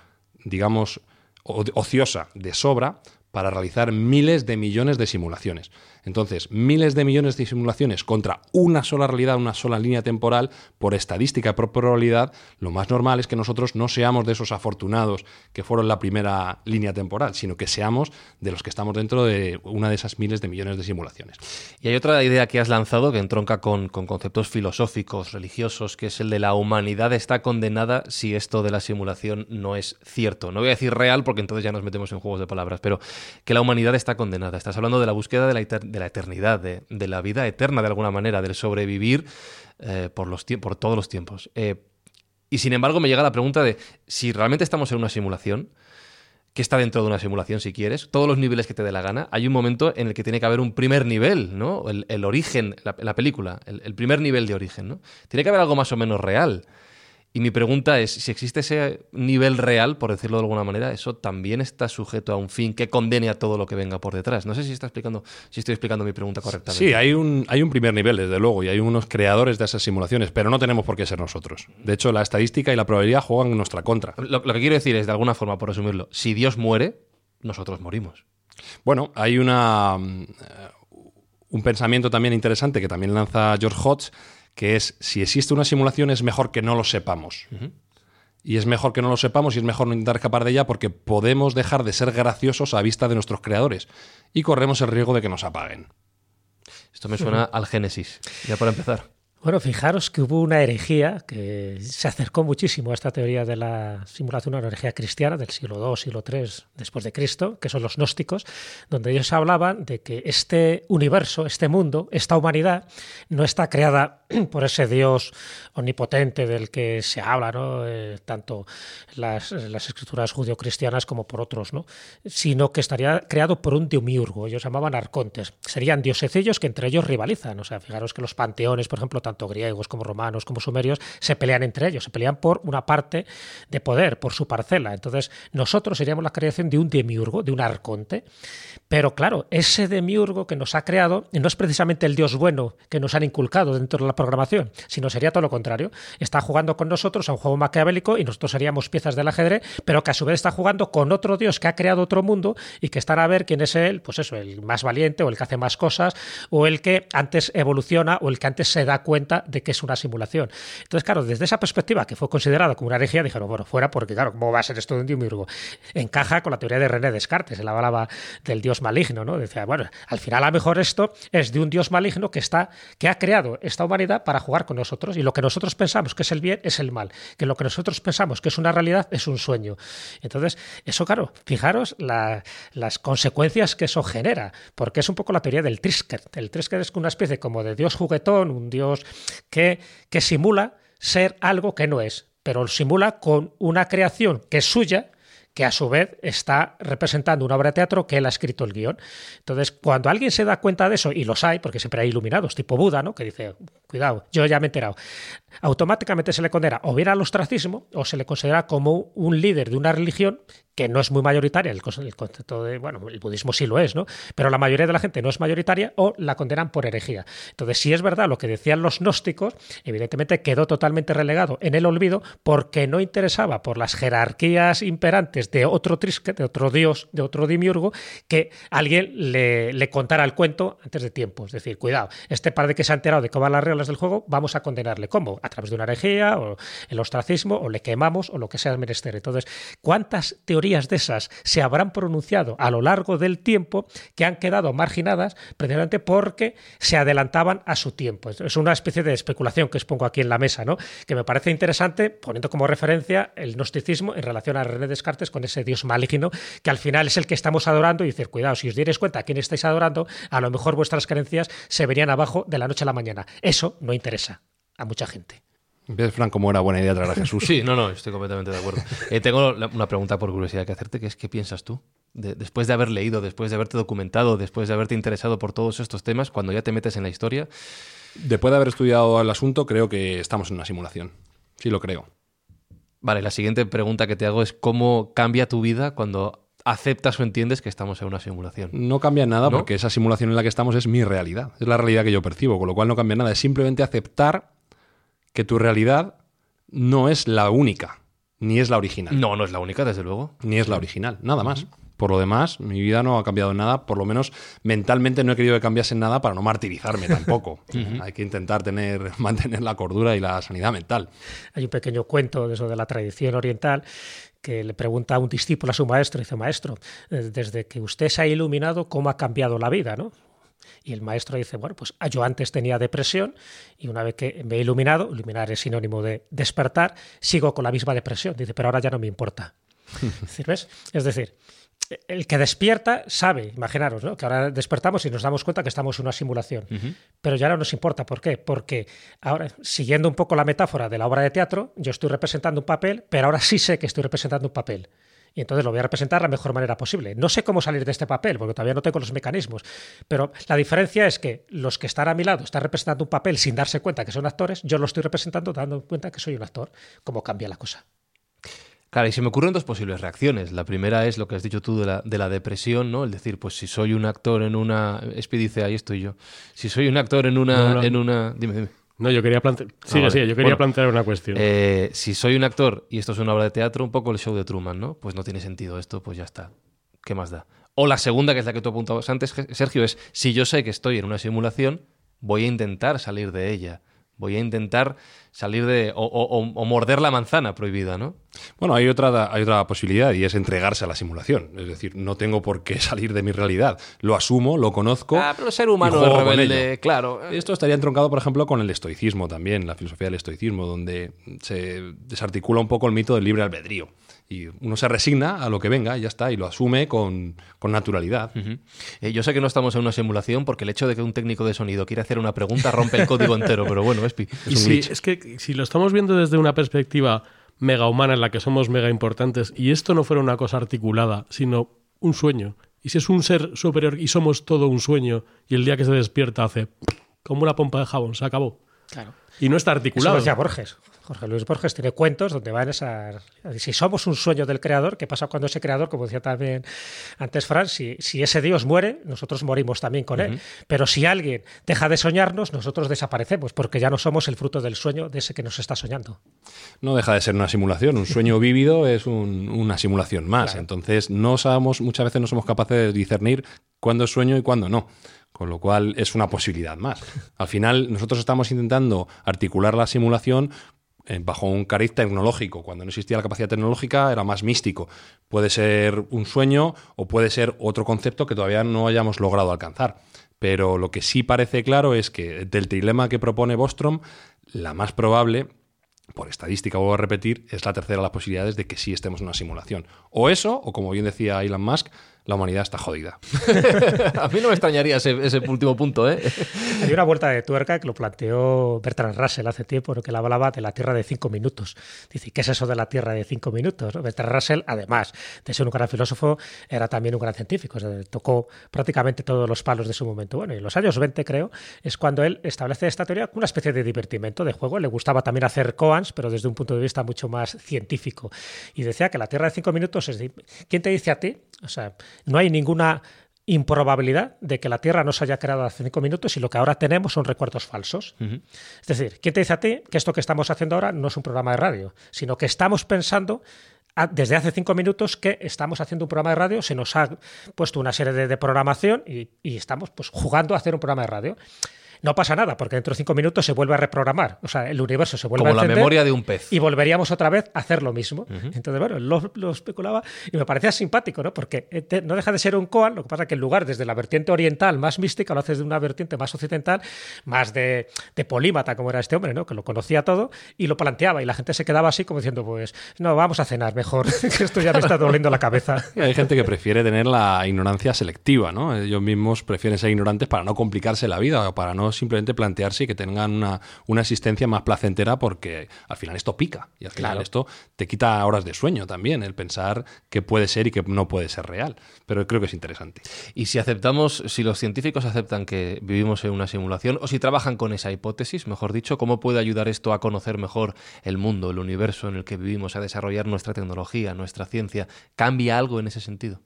digamos, ociosa de sobra para realizar miles de millones de simulaciones. Entonces, miles de millones de simulaciones contra una sola realidad, una sola línea temporal, por estadística y por probabilidad, lo más normal es que nosotros no seamos de esos afortunados que fueron la primera línea temporal, sino que seamos de los que estamos dentro de una de esas miles de millones de simulaciones. Y hay otra idea que has lanzado que entronca con, con conceptos filosóficos, religiosos, que es el de la humanidad está condenada si esto de la simulación no es cierto. No voy a decir real porque entonces ya nos metemos en juegos de palabras, pero que la humanidad está condenada. Estás hablando de la búsqueda de la, de la eternidad, de, de, la vida eterna de alguna manera, del sobrevivir eh, por, los por todos los tiempos. Eh, y sin embargo me llega la pregunta de si realmente estamos en una simulación, que está dentro de una simulación si quieres, todos los niveles que te dé la gana, hay un momento en el que tiene que haber un primer nivel, ¿no? El, origen, la, película, el, el, primer nivel de origen, ¿no? Tiene que haber algo más o menos real. Y mi pregunta es, si existe ese nivel real, por decirlo de alguna manera, eso también está sujeto a un fin que condene a todo lo que venga por detrás. No sé si está explicando, si estoy explicando mi pregunta correctamente. Sí, hay un, hay un primer nivel, desde luego, y hay unos creadores de esas simulaciones, pero no tenemos por qué ser nosotros. De hecho, la estadística y la probabilidad juegan en nuestra contra. Lo, lo que quiero decir es, de alguna forma, por resumirlo, si Dios muere, nosotros morimos. Bueno, hay una un pensamiento también interesante que también lanza George Hodge, que es si existe una simulación es mejor que no lo sepamos. Y es mejor que no lo sepamos y es mejor no intentar escapar de ella porque podemos dejar de ser graciosos a vista de nuestros creadores y corremos el riesgo de que nos apaguen. Esto me suena al Génesis, ya para empezar. Bueno, fijaros que hubo una herejía que se acercó muchísimo a esta teoría de la simulación, una herejía cristiana del siglo II, siglo III después de Cristo, que son los gnósticos, donde ellos hablaban de que este universo, este mundo, esta humanidad, no está creada por ese Dios omnipotente del que se habla, ¿no? Eh, tanto las, las escrituras judio-cristianas como por otros, ¿no? sino que estaría creado por un demiurgo, ellos llamaban arcontes. Serían diosecillos que entre ellos rivalizan. O sea, fijaros que los panteones, por ejemplo, tanto griegos como romanos como sumerios, se pelean entre ellos, se pelean por una parte de poder, por su parcela. Entonces, nosotros seríamos la creación de un demiurgo, de un arconte. Pero claro, ese demiurgo que nos ha creado no es precisamente el dios bueno que nos han inculcado dentro de la programación, sino sería todo lo contrario. Está jugando con nosotros a un juego maquiavélico y nosotros seríamos piezas del ajedrez, pero que a su vez está jugando con otro dios que ha creado otro mundo y que estará a ver quién es él, pues eso, el más valiente o el que hace más cosas o el que antes evoluciona o el que antes se da cuenta de que es una simulación. Entonces, claro, desde esa perspectiva, que fue considerado como una herejía, dijeron, bueno, fuera, porque claro, ¿cómo va a ser esto de un demiurgo? Encaja con la teoría de René Descartes, él hablaba del dios maligno, ¿no? Decía, bueno, al final a lo mejor esto es de un dios maligno que está, que ha creado esta humanidad para jugar con nosotros, y lo que nosotros pensamos que es el bien es el mal, que lo que nosotros pensamos que es una realidad es un sueño. Entonces, eso, claro, fijaros las consecuencias que eso genera, porque es un poco la teoría del Trisker. El Trisker es una especie como de dios juguetón, un dios que, simula ser algo que no es, pero simula con una creación que es suya, que a su vez está representando una obra de teatro que él ha escrito el guion. Entonces, cuando alguien se da cuenta de eso, y los hay, porque siempre hay iluminados, tipo Buda, ¿no? que dice, cuidado, yo ya me he enterado, automáticamente se le condena o bien al ostracismo o se le considera como un líder de una religión que no es muy mayoritaria, el, concepto de, bueno, el budismo sí lo es, ¿no? Pero la mayoría de la gente no es mayoritaria o la condenan por herejía. Entonces, si es verdad lo que decían los gnósticos, evidentemente quedó totalmente relegado en el olvido porque no interesaba por las jerarquías imperantes de otro trisque, de otro dios, de otro dimiurgo, que alguien le, le, contara el cuento antes de tiempo. Es decir, cuidado, este par de que se ha enterado de cómo van las reglas del juego, vamos a condenarle. ¿Cómo? A través de una herejía o el ostracismo o le quemamos o lo que sea menester. Entonces, ¿cuántas teorías de esas se habrán pronunciado a lo largo del tiempo que han quedado marginadas precisamente porque se adelantaban a su tiempo. Es una especie de especulación que os pongo aquí en la mesa, ¿no? que me parece interesante, poniendo como referencia el gnosticismo en relación a René Descartes con ese dios maligno que al final es el que estamos adorando y decir, cuidado, si os dierais cuenta a quién estáis adorando, a lo mejor vuestras creencias se verían abajo de la noche a la mañana. Eso no interesa a mucha gente. ¿Ves, Fran, cómo era buena idea traer a Jesús? Sí, no, no, estoy completamente de acuerdo. Eh, tengo una pregunta por curiosidad que hacerte, que es ¿qué piensas tú? después de haber leído, después de haberte documentado, después de haberte interesado por todos estos temas, cuando ya te metes en la historia... Después de haber estudiado el asunto, creo que estamos en una simulación. Sí lo creo. Vale, la siguiente pregunta que te hago es ¿cómo cambia tu vida cuando aceptas o entiendes que estamos en una simulación. No cambia nada porque esa simulación en la que estamos es mi realidad, es la realidad que yo percibo, con lo cual no cambia nada, es simplemente aceptar que tu realidad no es la única, ni es la original. No, no es la única, desde luego. Ni es la original, nada más. Por lo demás, mi vida no ha cambiado en nada, por lo menos mentalmente no he querido que cambiase en nada para no martirizarme tampoco. Hay que intentar tener, mantener la cordura y la sanidad mental. Hay un pequeño cuento de eso de la tradición oriental que le pregunta a un discípulo a su maestro, dice, maestro, eh, desde que usted se ha iluminado, ¿cómo ha cambiado la vida? ¿no? Y el maestro dice, bueno, pues yo antes tenía depresión y una vez que me he iluminado, iluminar es sinónimo de despertar, sigo con la misma depresión. Dice, pero ahora ya no me importa. es decir, el que despierta sabe, imaginaros, ¿no? que ahora despertamos y nos damos cuenta que estamos en una simulación. Pero ya no nos importa. ¿Por qué? Porque ahora, siguiendo un poco la metáfora de la obra de teatro, yo estoy representando un papel, pero ahora sí sé que estoy representando un papel. Y entonces lo voy a representar de la mejor manera posible. No sé cómo salir de este papel, porque todavía no tengo los mecanismos. Pero la diferencia es que los que están a mi lado están representando un papel sin darse cuenta que son actores, yo lo estoy representando dando cuenta que soy un actor. ¿Cómo cambia la cosa? Claro, y se me ocurren dos posibles reacciones. La primera es lo que has dicho tú de la, de la depresión, ¿no? El decir, pues si soy un actor en una... Espi dice, ahí estoy yo. Si soy un actor en una... No, no. En una... Dime, dime. No, yo quería plantear. Sí, vale. sí, yo quería Bueno, plantear una cuestión. Eh, si soy un actor y esto es una obra de teatro, un poco el show de Truman, ¿no? Pues no tiene sentido esto, pues ya está. ¿Qué más da? O la segunda, que es la que tú apuntabas antes, Sergio, es si yo sé que estoy en una simulación, voy a intentar salir de ella. Voy a intentar salir de. o, o- o- o morder la manzana prohibida, ¿no? Bueno, hay otra, hay otra posibilidad y es entregarse a la simulación. Es decir, no tengo por qué salir de mi realidad. Lo asumo, lo conozco. Ah, pero el ser humano con rebelde, claro. Esto estaría entroncado, por ejemplo, con el estoicismo también, la filosofía del estoicismo, donde se desarticula un poco el mito del libre albedrío. Y uno se resigna a lo que venga, y ya está, y lo asume con, con naturalidad. Eh, yo sé que no estamos en una simulación porque el hecho de que un técnico de sonido quiera hacer una pregunta rompe el código entero, pero bueno, Espi. Y si- es que si lo estamos viendo desde una perspectiva mega humana en la que somos mega importantes y esto no fuera una cosa articulada, sino un sueño, y si es un ser superior y somos todo un sueño y el día que se despierta hace como una pompa de jabón, se acabó. Claro. Y no está Eso articulado. lo decía Borges. Jorge Luis Borges tiene cuentos donde van esas. Si somos un sueño del creador, ¿qué pasa cuando ese creador, como decía también antes Fran, si, si ese Dios muere, nosotros morimos también con él? Pero si alguien deja de soñarnos, nosotros desaparecemos, porque ya no somos el fruto del sueño de ese que nos está soñando. No deja de ser una simulación. Un sueño vívido es un- una simulación más. Claro. Entonces, no sabemos, muchas veces no somos capaces de discernir cuándo es sueño y cuándo no. Con lo cual es una posibilidad más. Al final, nosotros estamos intentando articular la simulación bajo un cariz tecnológico. Cuando no existía la capacidad tecnológica era más místico. Puede ser un sueño o puede ser otro concepto que todavía no hayamos logrado alcanzar. Pero lo que sí parece claro es que del trilema que propone Bostrom, la más probable por estadística, vuelvo a repetir, es la tercera de las posibilidades de que sí estemos en una simulación. O eso, o como bien decía Elon Musk, la humanidad está jodida. A mí no me extrañaría ese, último punto, ¿eh? Hay una vuelta de tuerca que lo planteó Bertrand Russell hace tiempo, que él hablaba de la Tierra de cinco minutos. Dice, ¿qué es eso de la Tierra de cinco minutos? Bertrand Russell, además de ser un gran filósofo, era también un gran científico. tocó prácticamente todos los palos de su momento. Bueno, y en los años 20, creo, es cuando él establece esta teoría como una especie de divertimento, de juego. Le gustaba también hacer koans, pero desde un punto de vista mucho más científico. Y decía que la Tierra de cinco minutos es... de- ¿Quién te dice a ti? O sea, no hay ninguna improbabilidad de que la Tierra no se haya creado hace cinco minutos y lo que ahora tenemos son recuerdos falsos. Es decir, ¿quién te dice a ti que esto que estamos haciendo ahora no es un programa de radio, sino que estamos pensando desde hace cinco minutos que estamos haciendo un programa de radio, se nos ha puesto una serie de, de programación y, y estamos pues jugando a hacer un programa de radio. No pasa nada, porque dentro de cinco minutos se vuelve a reprogramar. O sea, el universo se vuelve Como a la encender memoria de un pez. Y volveríamos otra vez a hacer lo mismo. Entonces, bueno, lo, lo especulaba y me parecía simpático, ¿no? Porque eh, te- no deja de ser un koan, lo que pasa es que en lugar desde la vertiente oriental más mística, lo haces de una vertiente más occidental, más de, de polímata, como era este hombre, ¿no? Que lo conocía todo y lo planteaba y la gente se quedaba así como diciendo, pues, no, vamos a cenar mejor, que esto ya me está doliendo la cabeza. Y hay gente que prefiere tener la ignorancia selectiva, ¿no? Ellos mismos prefieren ser ignorantes para no complicarse la vida o para no simplemente plantearse y que tengan una, una existencia más placentera porque al final esto pica y al final Claro. esto te quita horas de sueño también, el pensar que puede ser y que no puede ser real. Pero creo que es interesante. Y si aceptamos, si los científicos aceptan que vivimos en una simulación, o si trabajan con esa hipótesis, mejor dicho, ¿cómo puede ayudar esto a conocer mejor el mundo, el universo en el que vivimos, a desarrollar nuestra tecnología, nuestra ciencia? ¿Cambia algo en ese sentido?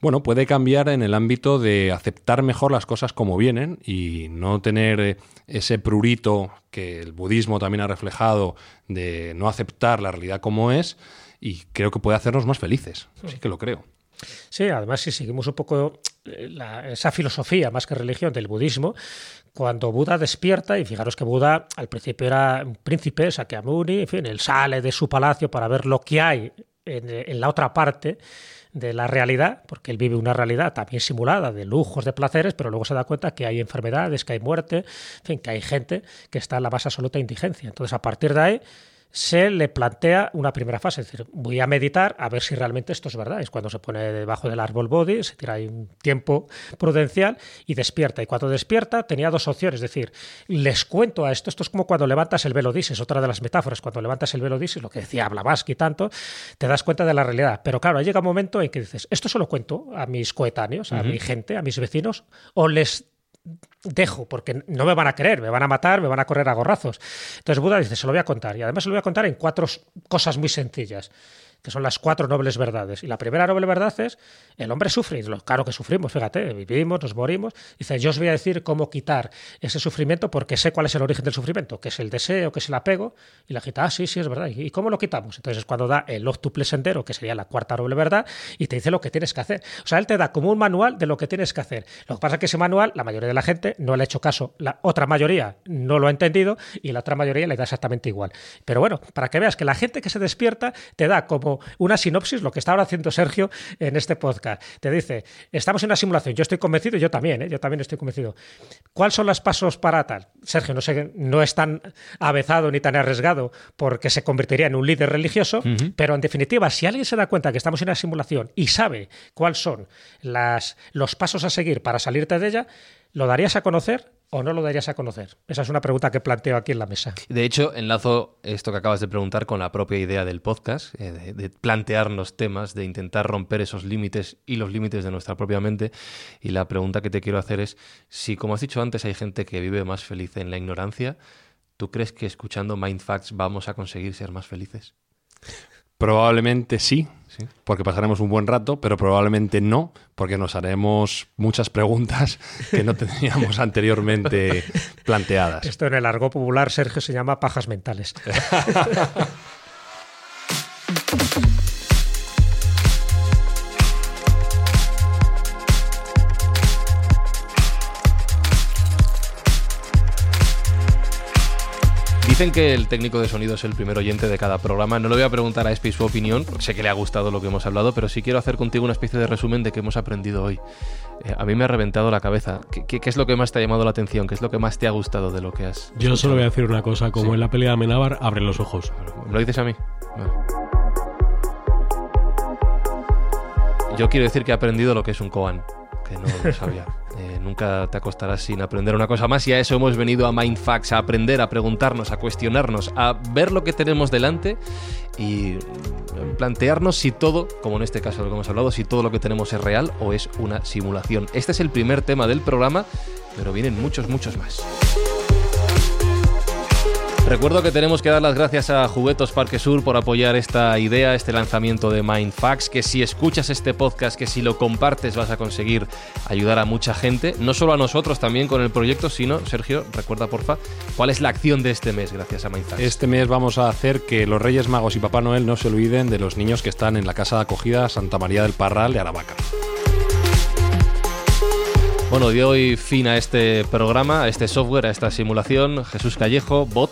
Bueno, puede cambiar en el ámbito de aceptar mejor las cosas como vienen y no tener eh, ese prurito que el budismo también ha reflejado de no aceptar la realidad como es y creo que puede hacernos más felices. Sí que lo creo. Sí, además si seguimos un poco eh, la- esa filosofía más que religión del budismo, cuando Buda despierta, y fijaros que Buda al principio era un príncipe, Sakyamuni, en fin, él sale de su palacio para ver lo que hay en, en la otra parte de la realidad, porque él vive una realidad también simulada de lujos, de placeres, pero luego se da cuenta que hay enfermedades, que hay muerte, en fin, que hay gente que está en la más absoluta indigencia. Entonces, a partir de ahí, se le plantea una primera fase, es decir, voy a meditar a ver si realmente esto es verdad. Es cuando se pone debajo del árbol body, se tira ahí un tiempo prudencial y despierta. Y cuando despierta tenía dos opciones, es decir, les cuento a esto, esto es como cuando levantas el velo dices, otra de las metáforas, cuando levantas el velo dices, lo que decía Blavatsky tanto, te das cuenta de la realidad. Pero claro, llega un momento en que dices, esto solo cuento a mis coetáneos, a mi gente, a mis vecinos, o les dejo, porque no me van a creer, me van a matar, me van a correr a gorrazos. Entonces Buda dice, se lo voy a contar. Y además se lo voy a contar en cuatro cosas muy sencillas que son las cuatro nobles verdades. Y la primera noble verdad es, el hombre sufre, y claro que sufrimos, fíjate, vivimos, nos morimos. Dice, yo os voy a decir cómo quitar ese sufrimiento porque sé cuál es el origen del sufrimiento, que es el deseo, que es el apego. Y la quita, ah, sí, sí, es verdad. ¿Y cómo lo quitamos? Entonces es cuando da el octuple sendero, que sería la cuarta noble verdad, y te dice lo que tienes que hacer. O sea, él te da como un manual de lo que tienes que hacer. Lo que pasa es que ese manual, la mayoría de la gente no le ha hecho caso, la otra mayoría no lo ha entendido y la otra mayoría le da exactamente igual. Pero bueno, para que veas que la gente que se despierta te da como una sinopsis, lo que está ahora haciendo Sergio en este podcast. Te dice, estamos en una simulación, yo estoy convencido, yo también, ¿eh? yo también estoy convencido. ¿Cuáles son los pasos para tal? Sergio, no sé, no es tan avezado ni tan arriesgado porque se convertiría en un líder religioso, pero en definitiva, si alguien se da cuenta que estamos en una simulación y sabe cuáles son las, los pasos a seguir para salirte de ella, ¿lo darías a conocer? O no lo darías a conocer? Esa es una pregunta que planteo aquí en la mesa. De hecho, enlazo esto que acabas de preguntar con la propia idea del podcast, eh, de, plantearnos temas, de intentar romper esos límites y los límites de nuestra propia mente. Y la pregunta que te quiero hacer es, si como has dicho antes hay gente que vive más feliz en la ignorancia, ¿tú crees que escuchando Mindfacts vamos a conseguir ser más felices? Probablemente sí, porque pasaremos un buen rato, pero probablemente no, porque nos haremos muchas preguntas que no teníamos anteriormente planteadas. Esto en el argot popular, Sergio, se llama pajas mentales. Dicen que el técnico de sonido es el primer oyente de cada programa. No le voy a preguntar a Espi su opinión, porque sé que le ha gustado lo que hemos hablado, pero sí quiero hacer contigo una especie de resumen de qué hemos aprendido hoy. Eh, a mí me ha reventado la cabeza. ¿Qué, es lo que más te ha llamado la atención? ¿Qué es lo que más te ha gustado de lo que has Yo solo voy a decir una cosa, como en la pelea de Amenábar, abre los ojos. ¿Lo dices a mí? Yo quiero decir que he aprendido lo que es un koan, no lo sabía. Eh, nunca te acostarás sin aprender una cosa más y a eso hemos venido a Mindfax, a aprender, a preguntarnos, a cuestionarnos, a ver lo que tenemos delante y plantearnos si todo, como en este caso lo que hemos hablado, si todo lo que tenemos es real o es una simulación. Este es el primer tema del programa, pero vienen muchos, muchos más. Recuerdo que tenemos que dar las gracias a Juguetos Parque Sur por apoyar esta idea, este lanzamiento de Mindfax, que si escuchas este podcast, que si lo compartes vas a conseguir ayudar a mucha gente, no solo a nosotros también con el proyecto, sino, Sergio, recuerda porfa, cuál es la acción de este mes gracias a Mindfax. Este mes vamos a hacer que los Reyes Magos y Papá Noel no se olviden de los niños que están en la casa de acogida Santa María del Parral de Aravaca. Bueno, dio hoy fin a este programa, a este software, a esta simulación. Jesús Callejo, bot.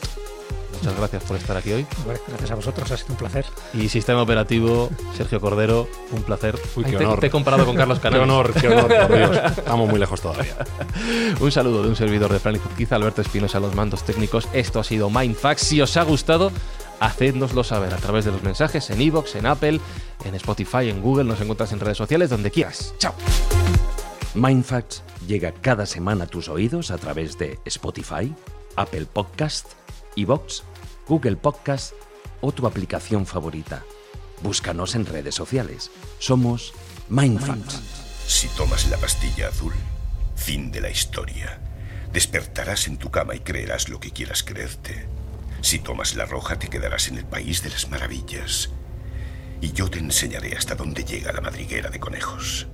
Muchas gracias por estar aquí hoy. gracias a vosotros, ha sido un placer. Y sistema operativo, Sergio Cordero, un placer. Uy, qué honor. Te, he comparado con Carlos Canales. qué honor, qué honor, por Dios. Estamos muy lejos todavía. un saludo de un servidor de Frank quizá Alberto Espinosa, a los mandos técnicos. Esto ha sido Mindfax. Si os ha gustado, hacednoslo saber a través de los mensajes en Evox, en Apple, en Spotify, en Google. Nos encuentras en redes sociales, donde quieras. ¡Chao! Mindfacts llega cada semana a tus oídos a través de Spotify, Apple Podcast, Evox, Google Podcast o tu aplicación favorita. Búscanos en redes sociales. Somos Mindfacts. Si tomas la pastilla azul, fin de la historia. Despertarás en tu cama y creerás lo que quieras creerte. Si tomas la roja, te quedarás en el país de las maravillas. Y yo te enseñaré hasta dónde llega la madriguera de conejos.